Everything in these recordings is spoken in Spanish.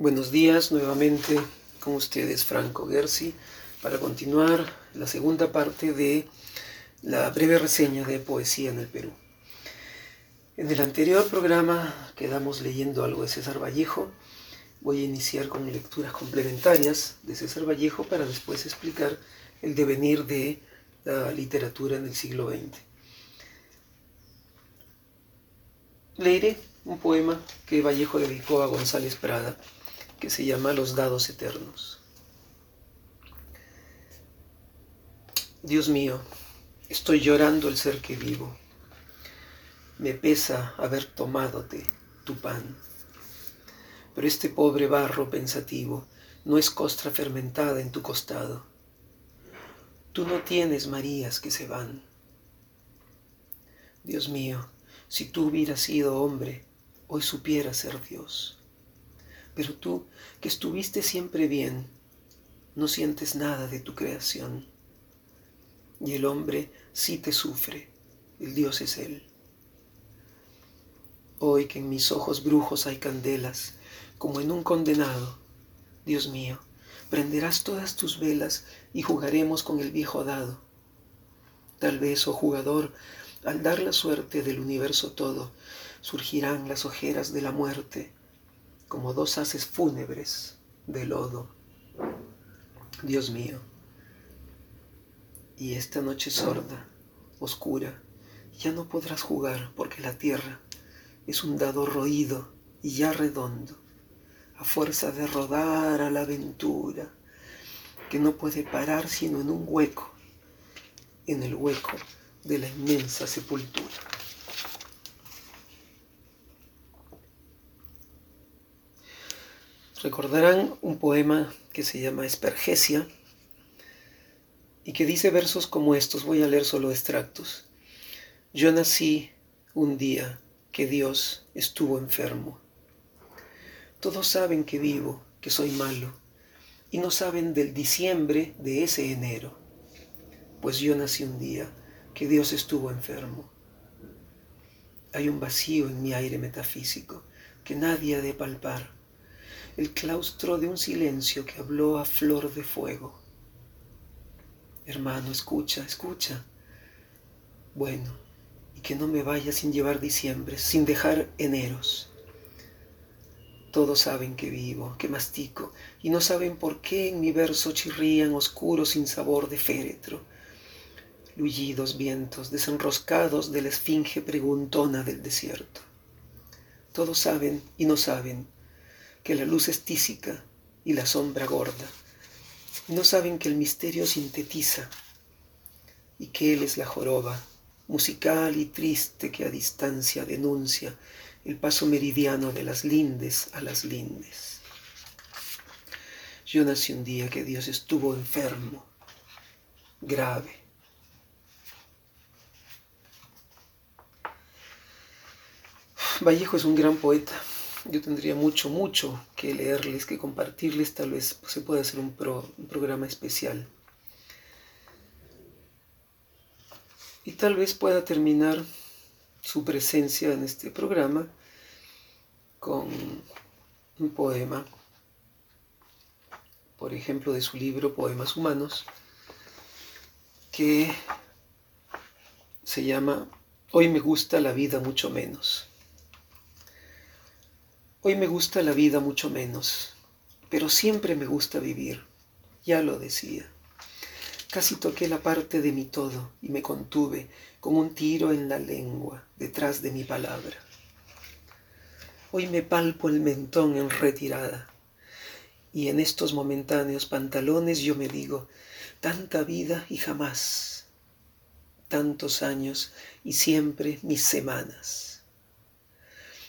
Buenos días nuevamente con ustedes Franco Gersi para continuar la segunda parte de la breve reseña de poesía en el Perú. En el anterior programa quedamos leyendo algo de César Vallejo. Voy a iniciar con lecturas complementarias de César Vallejo para después explicar el devenir de la literatura en el siglo XX. Leeré un poema que Vallejo dedicó a González Prada, que se llama Los dados eternos. Dios mío, estoy llorando el ser que vivo. Me pesa haber tomadote tu pan. Pero este pobre barro pensativo no es costra fermentada en tu costado. Tú no tienes Marías que se van. Dios mío, si tú hubieras sido hombre, hoy supieras ser Dios. Pero tú, que estuviste siempre bien, no sientes nada de tu creación. Y el hombre sí te sufre, el Dios es Él. Hoy que en mis ojos brujos hay candelas, como en un condenado, Dios mío, prenderás todas tus velas y jugaremos con el viejo dado. Tal vez, oh jugador, al dar la suerte del universo todo, surgirán las ojeras de la muerte como dos haces fúnebres de lodo. Dios mío, y esta noche sorda, oscura, ya no podrás jugar porque la tierra es un dado roído y ya redondo, a fuerza de rodar a la aventura, que no puede parar sino en un hueco, en el hueco de la inmensa sepultura. Recordarán un poema que se llama Espergesia y que dice versos como estos, voy a leer solo extractos. Yo nací un día que Dios estuvo enfermo. Todos saben que vivo, que soy malo, y no saben del diciembre de ese enero, pues yo nací un día que Dios estuvo enfermo. Hay un vacío en mi aire metafísico que nadie ha de palpar el claustro de un silencio que habló a flor de fuego. Hermano, escucha, escucha. Bueno, y que no me vaya sin llevar diciembre, sin dejar eneros. Todos saben que vivo, que mastico, y no saben por qué en mi verso chirrían oscuros sin sabor de féretro. Lullidos vientos desenroscados de la esfinge preguntona del desierto. Todos saben y no saben que la luz es tísica y la sombra gorda. no saben que el misterio sintetiza y que Él es la joroba, musical y triste que a distancia denuncia el paso meridiano de las lindes a las lindes. Yo nací un día que Dios estuvo enfermo, grave. Vallejo es un gran poeta yo tendría mucho, mucho que leerles, que compartirles, tal vez se pueda hacer un, programa especial. Y tal vez pueda terminar su presencia en este programa con un poema, por ejemplo, de su libro Poemas Humanos, que se llama Hoy me gusta la vida mucho menos. Hoy me gusta la vida mucho menos, pero siempre me gusta vivir, ya lo decía. Casi toqué la parte de mi todo y me contuve con un tiro en la lengua detrás de mi palabra. Hoy me palpo el mentón en retirada y en estos momentáneos pantalones yo me digo, tanta vida y jamás, tantos años y siempre mis semanas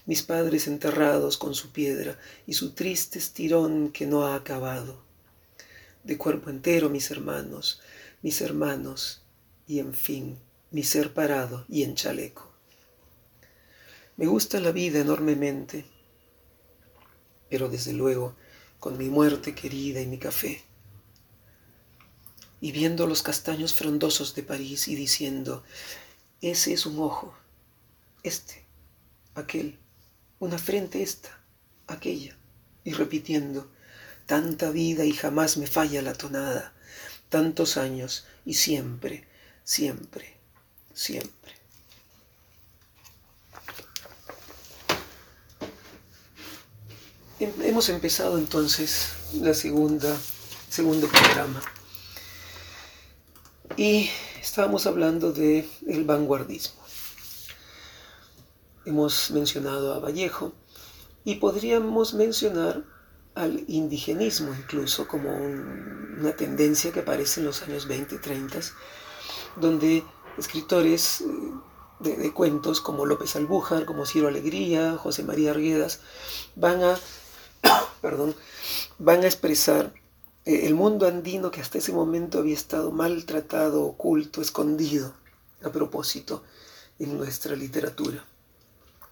mis padres enterrados con su piedra y su triste estirón que no ha acabado. De cuerpo entero mis hermanos, mis hermanos, y en fin, mi ser parado y en chaleco. Me gusta la vida enormemente, pero desde luego con mi muerte querida y mi café. Y viendo los castaños frondosos de París y diciendo, ese es un ojo, este, aquel, una frente esta, aquella, y repitiendo, tanta vida y jamás me falla la tonada, tantos años y siempre, siempre, siempre. Em, hemos empezado entonces la segunda, segundo programa y estábamos hablando de el vanguardismo. Hemos mencionado a Vallejo y podríamos mencionar al indigenismo incluso como una tendencia que aparece en los años 20 y 30, donde escritores eh, de, cuentos como López Albújar, como Ciro Alegría, José María Arguedas, van a, perdón, van a expresar eh, el mundo andino que hasta ese momento había estado maltratado, oculto, escondido, a propósito, en nuestra literatura.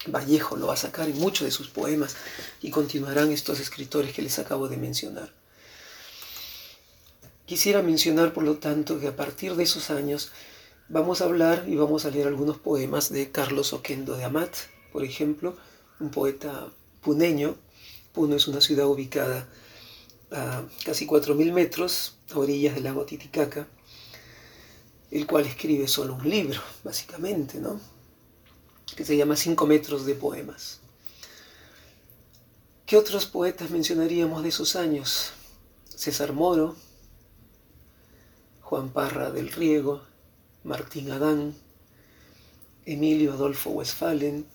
Vallejo lo va a sacar en muchos de sus poemas y continuarán estos escritores que les acabo de mencionar. Quisiera mencionar, por lo tanto, que a partir de esos años vamos a hablar y vamos a leer algunos poemas de Carlos Oquendo de Amat, por ejemplo, un poeta puneño. Puno es una ciudad ubicada a casi 4.000 metros a orillas del lago Titicaca, el cual escribe solo un libro, básicamente, ¿no? Que se llama Cinco metros de poemas. ¿Qué otros poetas mencionaríamos de esos años? César Moro, Juan Parra del Riego, Martín Adán, Emilio Adolfo Westphalen,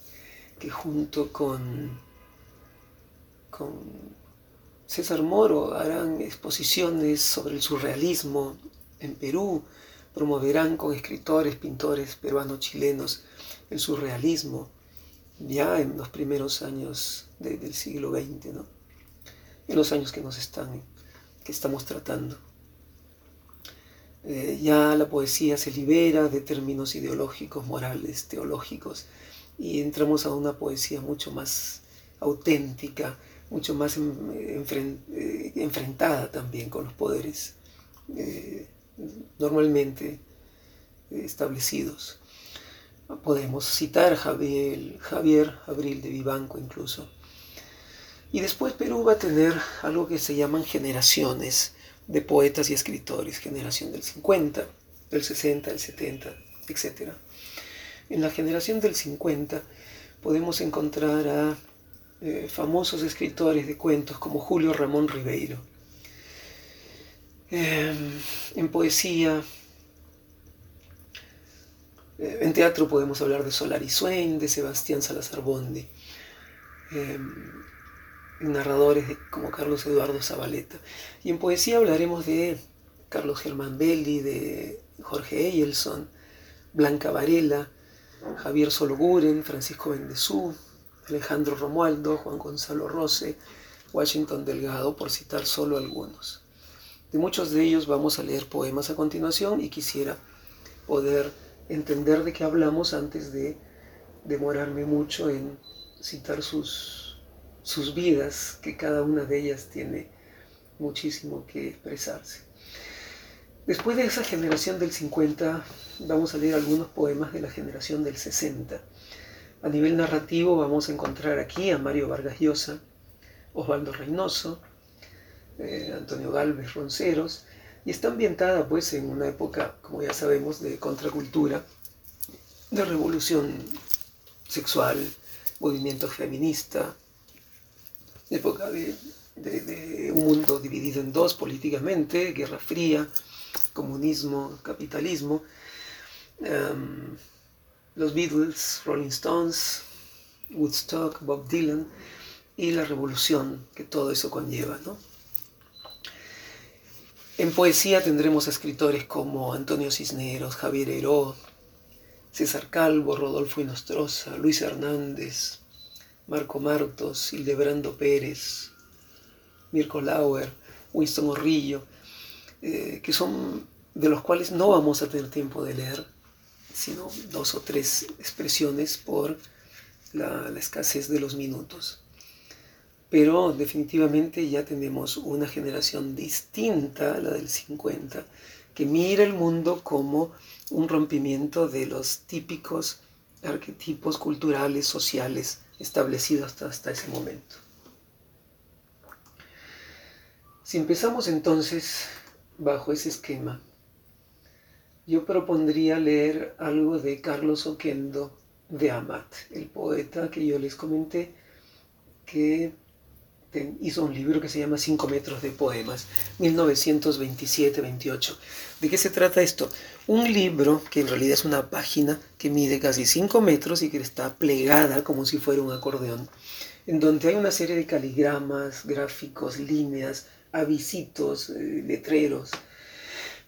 que junto con, con César Moro harán exposiciones sobre el surrealismo en Perú, promoverán con escritores, pintores peruanos, chilenos el surrealismo ya en los primeros años del siglo XX, ¿no? en los años que nos están, que estamos tratando. Eh, ya la poesía se libera de términos ideológicos, morales, teológicos, y entramos a una poesía mucho más auténtica, mucho más eh, enfrentada también con los poderes eh, normalmente establecidos. Podemos citar Javier, Javier Abril de Vivanco incluso. Y después Perú va a tener algo que se llaman generaciones de poetas y escritores, generación del 50, del 60, del 70, etc. En la generación del 50 podemos encontrar a eh, famosos escritores de cuentos como Julio Ramón Ribeiro. Em, en poesía eh, en teatro podemos hablar de Solari Swain, de Sebastián Salazar Bondi, em, narradores como Carlos Eduardo Zabaleta. Y en poesía hablaremos de Carlos Germán Belli, de Jorge Eyelson, Blanca Varela, Javier Sologuren, Francisco Bendezú, Alejandro Romualdo, Juan Gonzalo Rose, Washington Delgado, por citar solo algunos. De muchos de ellos vamos a leer poemas a continuación y quisiera poder entender de qué hablamos antes de demorarme mucho en citar sus, sus vidas, que cada una de ellas tiene muchísimo que expresarse. Después de esa generación del 50, vamos a leer algunos poemas de la generación del 60. A nivel narrativo vamos a encontrar aquí a Mario Vargas Llosa, Osvaldo Reynoso, eh, Antonio Galvez Ronceros, y está ambientada pues en una época, como ya sabemos, de contracultura, de revolución sexual, movimiento feminista, época de, un mundo dividido en dos políticamente, Guerra Fría, comunismo, capitalismo, em, los Beatles, Rolling Stones, Woodstock, Bob Dylan y la revolución que todo eso conlleva. ¿no? En poesía tendremos escritores como Antonio Cisneros, Javier Heró, César Calvo, Rodolfo Inostroza, Luis Hernández, Marco Martos, Hildebrando Pérez, Mirko Lauer, Winston Orrillo, eh, que son de los cuales no vamos a tener tiempo de leer, sino dos o tres expresiones por la escasez de los minutos pero definitivamente ya tenemos una generación distinta, la del 50, que mira el mundo como un rompimiento de los típicos arquetipos culturales, sociales establecidos hasta, ese momento. Si empezamos entonces bajo ese esquema, yo propondría leer algo de Carlos Oquendo de Amat, el poeta que yo les comenté que hizo un libro que se llama Cinco metros de poemas, 1927-28. ¿De qué se trata esto? Un libro que en realidad es una página que mide casi 5 metros y que está plegada como si fuera un acordeón, en donde hay una serie de caligramas, gráficos, líneas, avisitos, eh, letreros,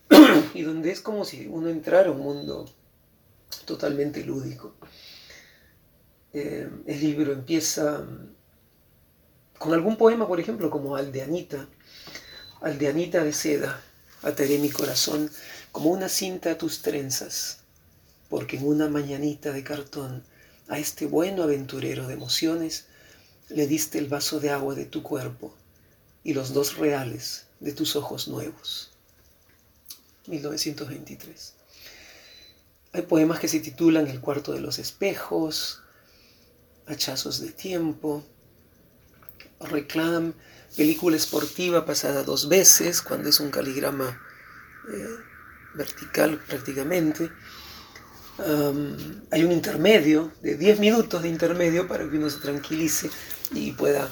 y donde es como si uno entrara a un mundo totalmente lúdico. Eh, el libro empieza con algún poema, por ejemplo, como Aldeanita, Aldeanita de seda, ataré mi corazón como una cinta a tus trenzas, porque en una mañanita de cartón a este bueno aventurero de emociones le diste el vaso de agua de tu cuerpo y los dos reales de tus ojos nuevos. 1923. Hay poemas que se titulan El cuarto de los espejos, Hachazos de tiempo, Reclam, película esportiva pasada dos veces, cuando es un caligrama eh, vertical prácticamente. hay un intermedio de 10 minutos de intermedio para que uno se tranquilice y pueda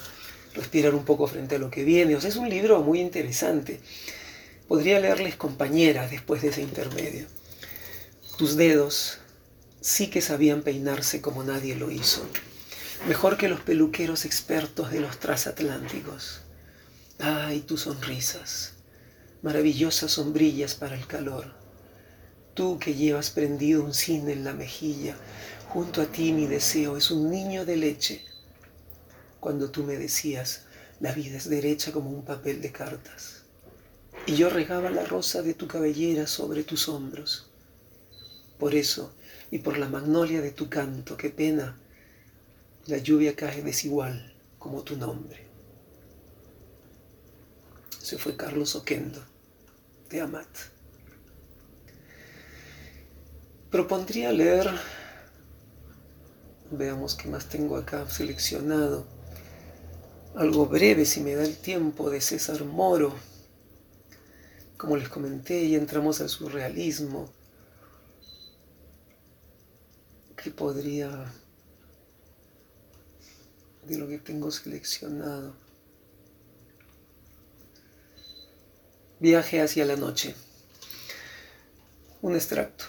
respirar un poco frente a lo que viene. O sea, es un libro muy interesante. Podría leerles compañeras después de ese intermedio. Tus dedos sí que sabían peinarse como nadie lo hizo mejor que los peluqueros expertos de los transatlánticos. Ay, tus sonrisas, maravillosas sombrillas para el calor. Tú que llevas prendido un cine en la mejilla, junto a ti mi deseo es un niño de leche. Cuando tú me decías, la vida es derecha como un papel de cartas. Y yo regaba la rosa de tu cabellera sobre tus hombros. Por eso, y por la magnolia de tu canto, qué pena la lluvia cae desigual como tu nombre. Se fue Carlos Oquendo, de Amat. Propondría leer, veamos qué más tengo acá seleccionado, algo breve si me da el tiempo de César Moro. Como les comenté, y entramos al surrealismo. ¿Qué podría de lo que tengo seleccionado. Viaje hacia la noche. Un extracto.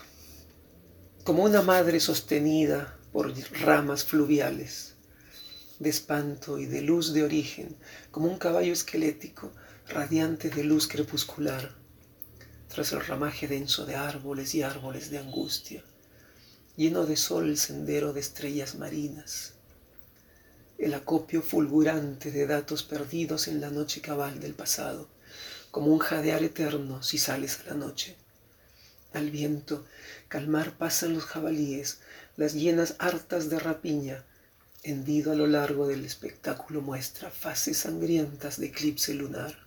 Como una madre sostenida por ramas fluviales, de espanto y de luz de origen, como un caballo esquelético, radiante de luz crepuscular, tras el ramaje denso de árboles y árboles de angustia, lleno de sol el sendero de estrellas marinas, el acopio fulgurante de datos perdidos en la noche cabal del pasado, como un jadear eterno si sales a la noche. Al viento, calmar pasan los jabalíes, las llenas hartas de rapiña, hendido a lo largo del espectáculo muestra fases sangrientas de eclipse lunar.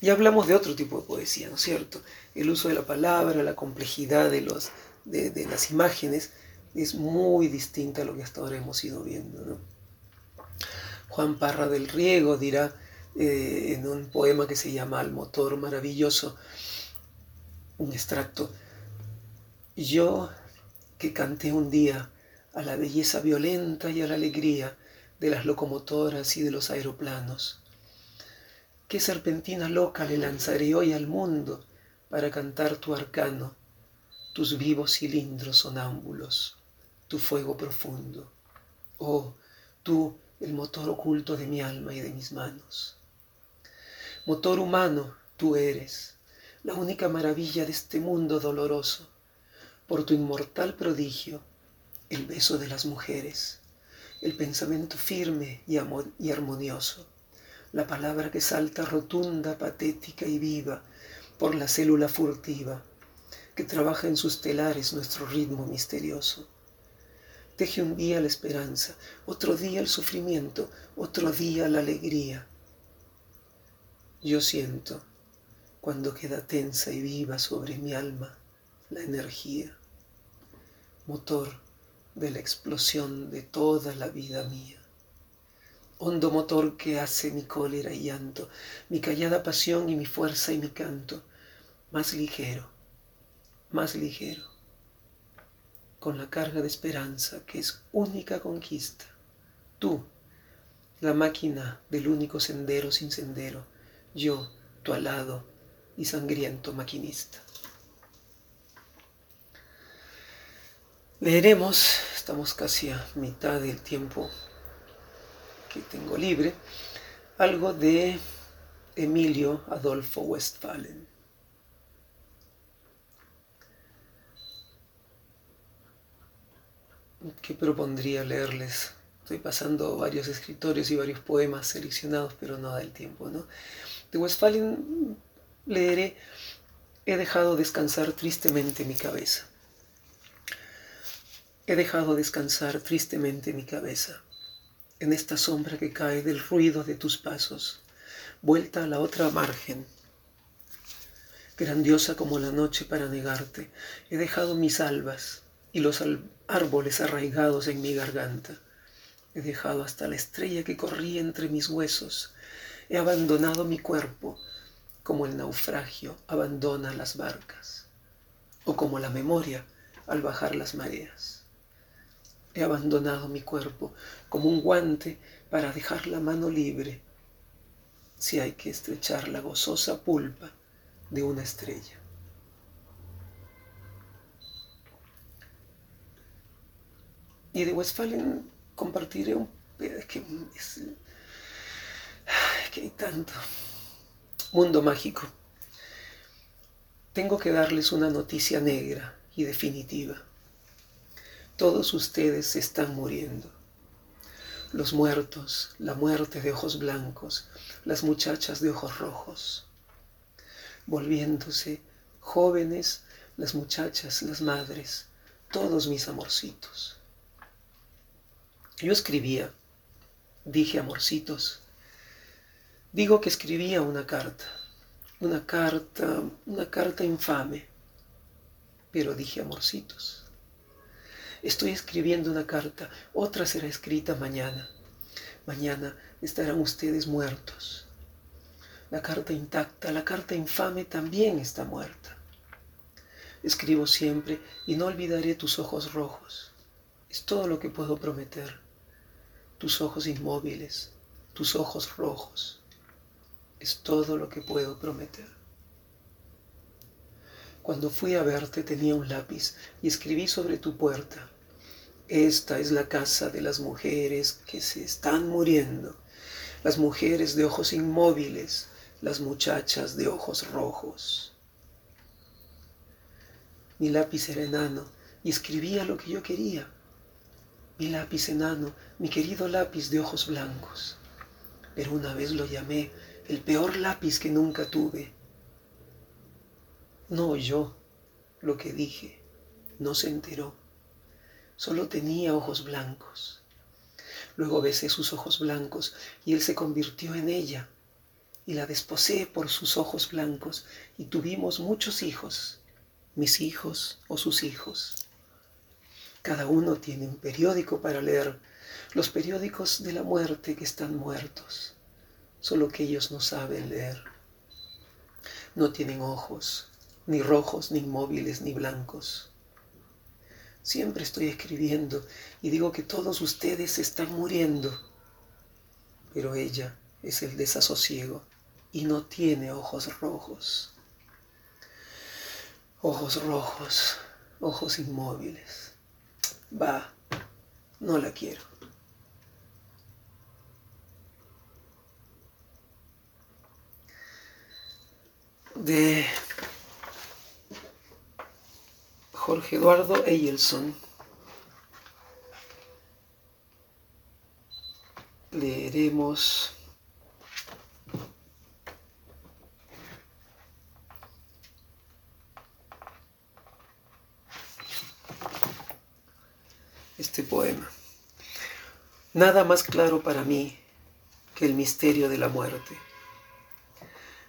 Ya hablamos de otro tipo de poesía, ¿no es cierto? El uso de la palabra, la complejidad de, los, de las imágenes, es muy distinta a lo que hasta ahora hemos ido viendo. Juan Parra del Riego dirá eh, en un poema que se llama Al motor maravilloso, un extracto, yo que canté un día a la belleza violenta y a la alegría de las locomotoras y de los aeroplanos. ¿Qué serpentina loca le lanzaré hoy al mundo para cantar tu arcano, tus vivos cilindros sonámbulos? Tu fuego profundo. Oh, tú, el motor oculto de mi alma y de mis manos. Motor humano, tú eres, la única maravilla de este mundo doloroso, por tu inmortal prodigio, el beso de las mujeres, el pensamiento firme y, y armonioso, la palabra que salta rotunda, patética y viva por la célula furtiva, que trabaja en sus telares nuestro ritmo misterioso Teje un día la esperanza, otro día el sufrimiento, otro día la alegría. Yo siento, cuando queda tensa y viva sobre mi alma, la energía, motor de la explosión de toda la vida mía. hondo motor que hace mi cólera y llanto, mi callada pasión y mi fuerza y mi canto, más ligero, más ligero, con la carga de esperanza que es única conquista. Tú, la máquina del único sendero sin sendero, yo, tu alado y sangriento maquinista. Leeremos, estamos casi a mitad del tiempo que tengo libre, algo de Emilio Adolfo Westphalen. ¿Qué propondría leerles? Estoy pasando varios escritores y varios poemas seleccionados, pero no da el tiempo, ¿no? De Westphalen leeré He dejado descansar tristemente mi cabeza. He dejado descansar tristemente mi cabeza en esta sombra que cae del ruido de tus pasos, vuelta a la otra margen. Grandiosa como la noche para negarte, he dejado mis albas y los árboles arraigados en mi garganta. He dejado hasta la estrella que corría entre mis huesos. He abandonado mi cuerpo como el naufragio abandona las barcas o como la memoria al bajar las mareas. He abandonado mi cuerpo como un guante para dejar la mano libre si hay que estrechar la gozosa pulpa de una estrella. Y de Westphalen compartiré un... Es que, es, que hay tanto. Mundo mágico. Tengo que darles una noticia negra y definitiva. Todos ustedes se están muriendo. Los muertos, la muerte de ojos blancos, las muchachas de ojos rojos, volviéndose jóvenes, las muchachas, las madres, todos mis amorcitos. Yo escribía, dije amorcitos, digo que escribía una carta, una carta, una carta infame, pero dije amorcitos. Estoy escribiendo una carta, otra será escrita mañana. Mañana estarán ustedes muertos. La carta intacta, la carta infame también está muerta. Escribo siempre y no olvidaré tus ojos rojos. Es todo lo que puedo prometer. Tus ojos inmóviles, tus ojos rojos. Es todo lo que puedo prometer. Cuando fui a verte tenía un lápiz y escribí sobre tu puerta. Esta es la casa de las mujeres que se están muriendo, las mujeres de ojos inmóviles, las muchachas de ojos rojos. Mi lápiz era enano y escribía lo que yo quería. Mi lápiz enano, mi querido lápiz de ojos blancos. Pero una vez lo llamé el peor lápiz que nunca tuve. No oyó lo que dije, no se enteró. Solo tenía ojos blancos. Luego besé sus ojos blancos y él se convirtió en ella y la desposé por sus ojos blancos y tuvimos muchos hijos, mis hijos o sus hijos. Cada uno tiene un periódico para leer, los periódicos de la muerte que están muertos, solo que ellos no saben leer. No tienen ojos, ni rojos, ni inmóviles, ni blancos. Siempre estoy escribiendo y digo que todos ustedes están muriendo. Pero ella es el desasosiego y no tiene ojos rojos. Ojos rojos, ojos inmóviles. Va, no la quiero. De Jorge Eduardo Eyelson. Leeremos este poema. Nada más claro para mí que el misterio de la muerte,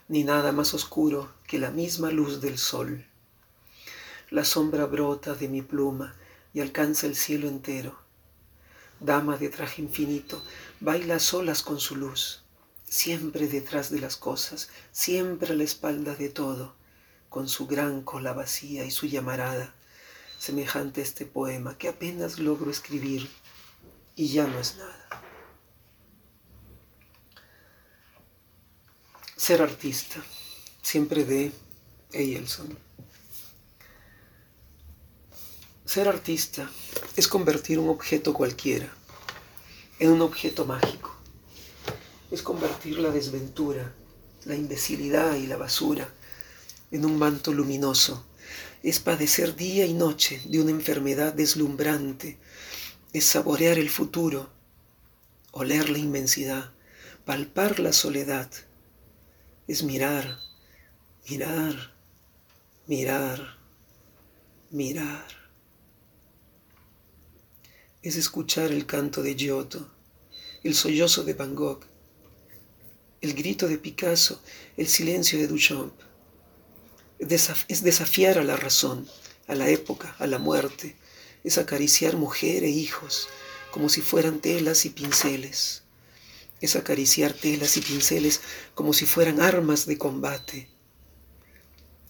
ni nada más oscuro que la misma luz del sol la sombra brota de mi pluma y alcanza el cielo entero. Dama de traje infinito, baila solas con su luz, siempre detrás de las cosas, siempre a la espalda de todo, con su gran cola vacía y su llamarada, semejante a este poema que apenas logro escribir y ya no es nada. Ser artista, siempre de Eyelson. Ser artista es convertir un objeto cualquiera en un objeto mágico. Es convertir la desventura, la imbecilidad y la basura en un manto luminoso. Es padecer día y noche de una enfermedad deslumbrante. Es saborear el futuro, oler la inmensidad, palpar la soledad. Es mirar, mirar, mirar, mirar es escuchar el canto de Giotto, el sollozo de Van Gogh, el grito de Picasso, el silencio de Duchamp. Es desafiar a la razón, a la época, a la muerte. Es acariciar mujer e hijos como si fueran telas y pinceles. Es acariciar telas y pinceles como si fueran armas de combate.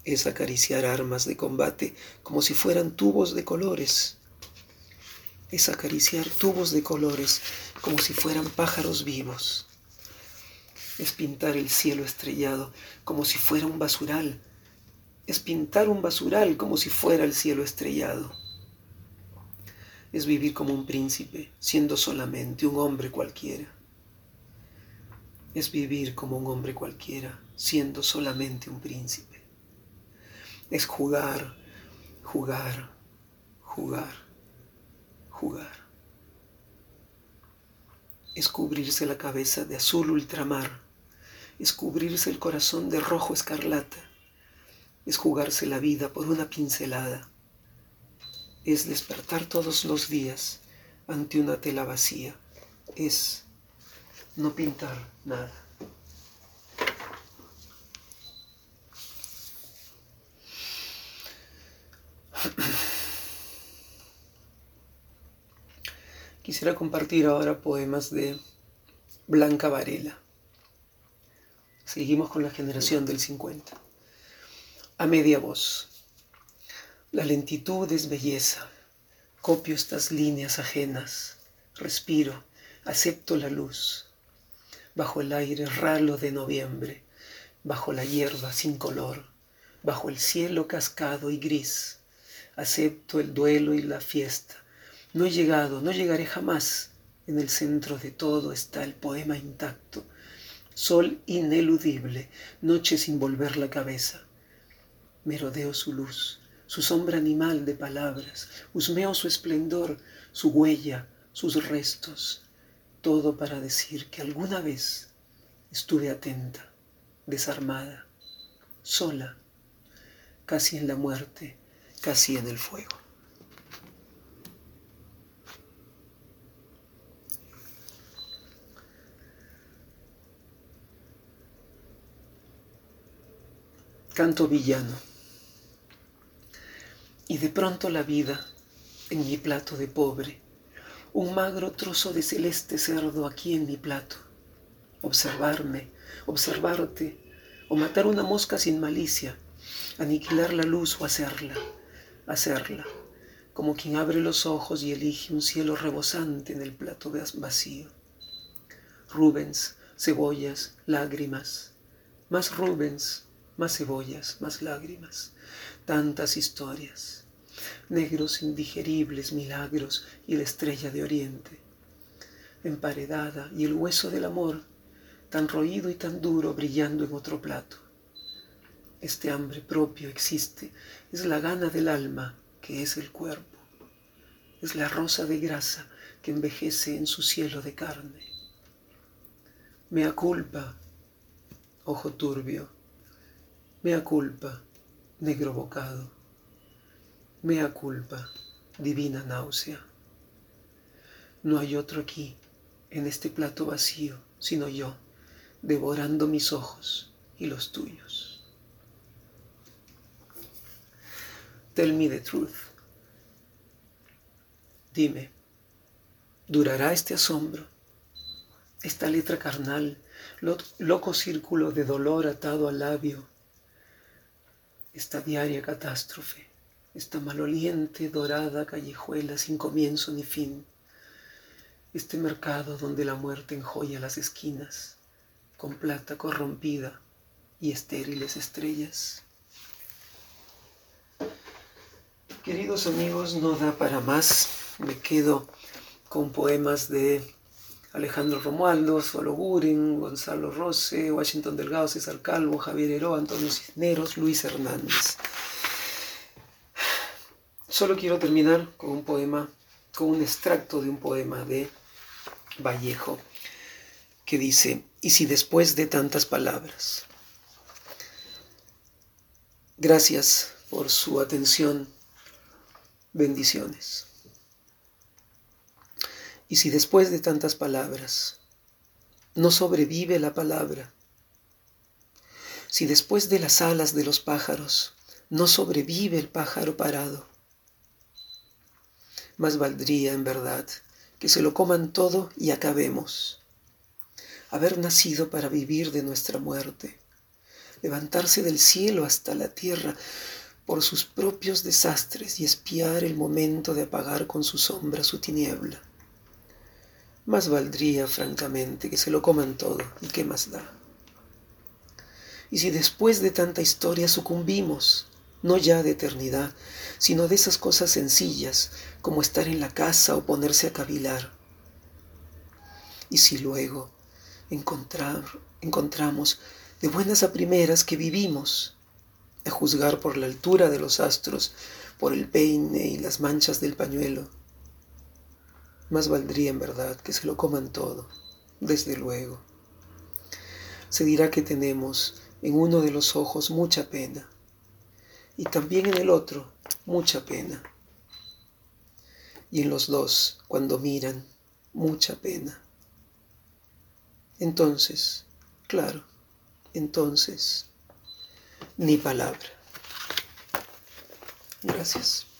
Es acariciar armas de combate como si fueran tubos de colores es acariciar tubos de colores como si fueran pájaros vivos. Es pintar el cielo estrellado como si fuera un basural. Es pintar un basural como si fuera el cielo estrellado. Es vivir como un príncipe, siendo solamente un hombre cualquiera. Es vivir como un hombre cualquiera, siendo solamente un príncipe. Es jugar, jugar, jugar jugar. Es cubrirse la cabeza de azul ultramar, es cubrirse el corazón de rojo escarlata, es jugarse la vida por una pincelada, es despertar todos los días ante una tela vacía, es no pintar nada. Quisiera compartir ahora poemas de Blanca Varela. Seguimos con la generación del 50. A media voz. La lentitud es belleza. Copio estas líneas ajenas. Respiro, acepto la luz. Bajo el aire ralo de noviembre, bajo la hierba sin color, bajo el cielo cascado y gris, acepto el duelo y la fiesta no he llegado, no llegaré jamás. En el centro de todo está el poema intacto. Sol ineludible, noche sin volver la cabeza. Merodeo su luz, su sombra animal de palabras, husmeo su esplendor, su huella, sus restos, todo para decir que alguna vez estuve atenta, desarmada, sola, casi en la muerte, casi en el fuego. canto villano. Y de pronto la vida en mi plato de pobre, un magro trozo de celeste cerdo aquí en mi plato. Observarme, observarte, o matar una mosca sin malicia, aniquilar la luz o hacerla, hacerla, como quien abre los ojos y elige un cielo rebosante en el plato vacío. Rubens, cebollas, lágrimas, más Rubens, más cebollas, más lágrimas, tantas historias, negros indigeribles milagros y la estrella de oriente, emparedada y el hueso del amor, tan roído y tan duro brillando en otro plato. Este hambre propio existe, es la gana del alma que es el cuerpo, es la rosa de grasa que envejece en su cielo de carne. Mea culpa, ojo turbio, Mea culpa, negro bocado. Mea culpa, divina náusea. No hay otro aquí, en este plato vacío, sino yo, devorando mis ojos y los tuyos. Tell me the truth. Dime, ¿durará este asombro? esta letra carnal, loco círculo de dolor atado al labio, esta diaria catástrofe, esta maloliente dorada callejuela sin comienzo ni fin, este mercado donde la muerte enjoya las esquinas con plata corrompida y estériles estrellas. Queridos amigos, no da para más. Me quedo con poemas de Alejandro Romualdo, Solo Guren, Gonzalo Rose, Washington Delgado, César Calvo, Javier Heró, Antonio Cisneros, Luis Hernández. Solo quiero terminar con un poema, con un extracto de un poema de Vallejo, que dice, y si después de tantas palabras, gracias por su atención, bendiciones. Y si después de tantas palabras no sobrevive la palabra, si después de las alas de los pájaros no sobrevive el pájaro parado, más valdría en verdad que se lo coman todo y acabemos. Haber nacido para vivir de nuestra muerte, levantarse del cielo hasta la tierra por sus propios desastres y espiar el momento de apagar con su sombra su tiniebla más valdría, francamente, que se lo coman todo, ¿y qué más da? Y si después de tanta historia sucumbimos, no ya de eternidad, sino de esas cosas sencillas como estar en la casa o ponerse a cavilar. Y si luego encontramos de buenas a primeras que vivimos, a juzgar por la altura de los astros, por el peine y las manchas del pañuelo, más valdría en verdad que se lo coman todo, desde luego. Se dirá que tenemos en uno de los ojos mucha pena y también en el otro mucha pena. Y en los dos, cuando miran, mucha pena. Entonces, claro, entonces, ni palabra. Gracias.